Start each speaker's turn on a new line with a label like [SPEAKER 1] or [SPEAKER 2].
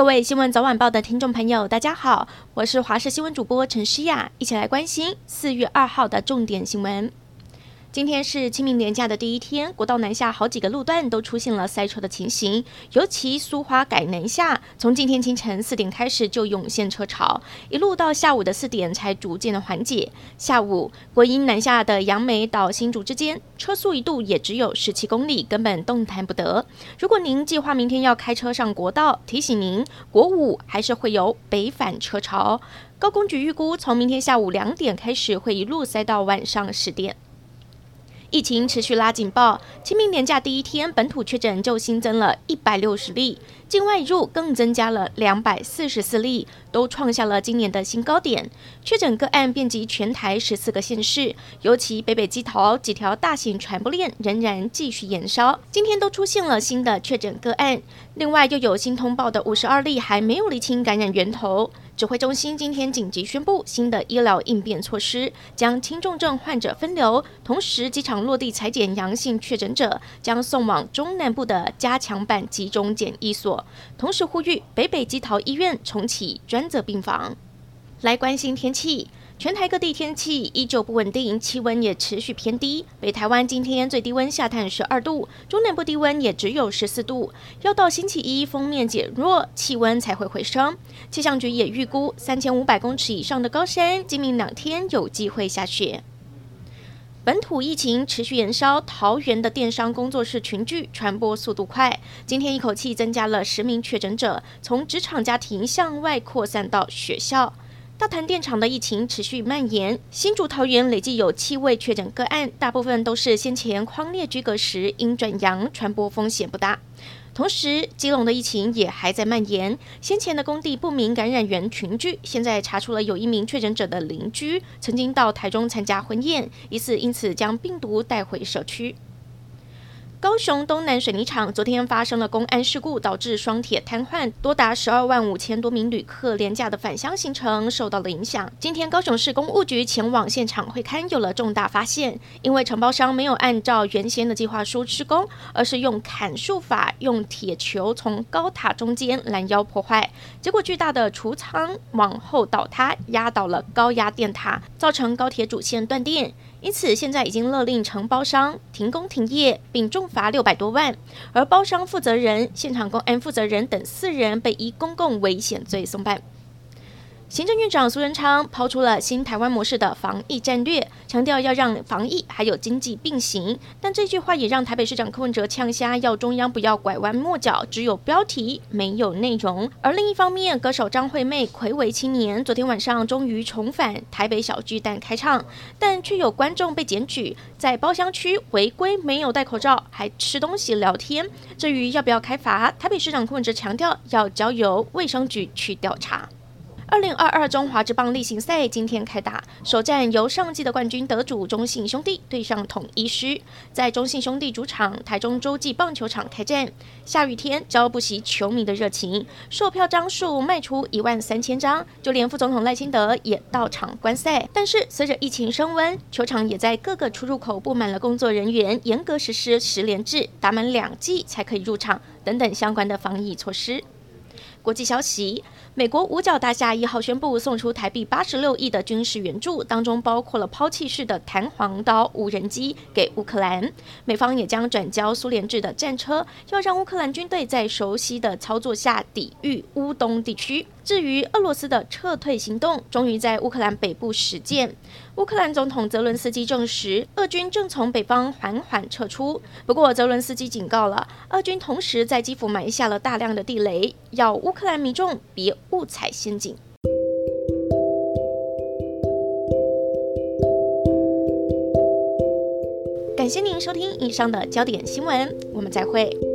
[SPEAKER 1] 各位新闻早晚报的听众朋友，大家好，我是华视新闻主播陈诗雅，一起来关心四月二号的重点新闻。今天是清明连假的第一天，国道南下好几个路段都出现了塞车的情形，尤其苏花改南下，从今天清晨四点开始就涌现车潮，一路到下午的四点才逐渐的缓解。下午国营南下的杨梅到新竹之间，车速一度也只有十七公里，根本动弹不得。如果您计划明天要开车上国道，提醒您国五还是会有北返车潮。高工局预估，从明天下午两点开始，会一路塞到晚上十点。疫情持续拉警报，清明连假第一天，本土确诊就新增了一百六十例，境外入更增加了两百四十四例，都创下了今年的新高点。确诊个案遍及全台十四个县市，尤其北北基桃几条大型传播链仍然继续延烧，今天都出现了新的确诊个案。另外又有新通报的五十二例还没有厘清感染源头。指挥中心今天紧急宣布新的医疗应变措施，将轻重症患者分流，同时机场落地采检阳性确诊者将送往中南部的加强版集中检疫所，同时呼吁北北基桃医院重启专责病房。来关心天气。全台各地天气依旧不稳定，气温也持续偏低。北台湾今天最低温下探十二度，中南部低温也只有十四度。要到星期一锋面减弱，气温才会回升。气象局也预估，三千五百公尺以上的高山，今明两天有机会下雪。本土疫情持续延烧，桃园的电商工作室群聚传播速度快，今天一口气增加了十名确诊者，从职场家庭向外扩散到学校。大潭电厂的疫情持续蔓延，新竹桃园累计有七位确诊个案，大部分都是先前框列居隔时因转阳，传播风险不大。同时，基隆的疫情也还在蔓延，先前的工地不明感染源群聚，现在查出了有一名确诊者的邻居曾经到台中参加婚宴，疑似因此将病毒带回社区。高雄东南水泥厂昨天发生了公安事故，导致双铁瘫痪，多达十二万五千多名旅客廉价的返乡行程受到了影响。今天高雄市公务局前往现场会勘，有了重大发现，因为承包商没有按照原先的计划书施工，而是用砍树法，用铁球从高塔中间拦腰破坏，结果巨大的储仓往后倒塌，压倒了高压电塔，造成高铁主线断电。因此，现在已经勒令承包商停工停业，并重罚六百多万。而包商负责人、现场公安负责人等四人被以公共危险罪送办。行政院长苏贞昌抛出了新台湾模式的防疫战略，强调要让防疫还有经济并行。但这句话也让台北市长柯文哲呛瞎，要中央不要拐弯抹角，只有标题没有内容。而另一方面，歌手张惠妹魁伟青年，昨天晚上终于重返台北小巨蛋开唱，但却有观众被检举在包厢区违规没有戴口罩，还吃东西聊天。至于要不要开罚，台北市长柯文哲强调要交由卫生局去调查。二零二二中华职棒例行赛今天开打，首战由上季的冠军得主中信兄弟对上统一狮，在中信兄弟主场台中洲际棒球场开战。下雨天浇不熄球迷的热情，售票张数卖出一万三千张，就连副总统赖清德也到场观赛。但是随着疫情升温，球场也在各个出入口布满了工作人员，严格实施十连制，打满两季才可以入场等等相关的防疫措施。国际消息。美国五角大厦一号宣布送出台币八十六亿的军事援助，当中包括了抛弃式的弹簧刀无人机给乌克兰。美方也将转交苏联制的战车，要让乌克兰军队在熟悉的操作下抵御乌东地区。至于俄罗斯的撤退行动，终于在乌克兰北部实践。乌克兰总统泽伦斯基证实，俄军正从北方缓缓撤出。不过，泽伦斯基警告了，俄军同时在基辅埋下了大量的地雷，要乌克兰民众别误踩陷阱。感谢您收听以上的焦点新闻，我们再会。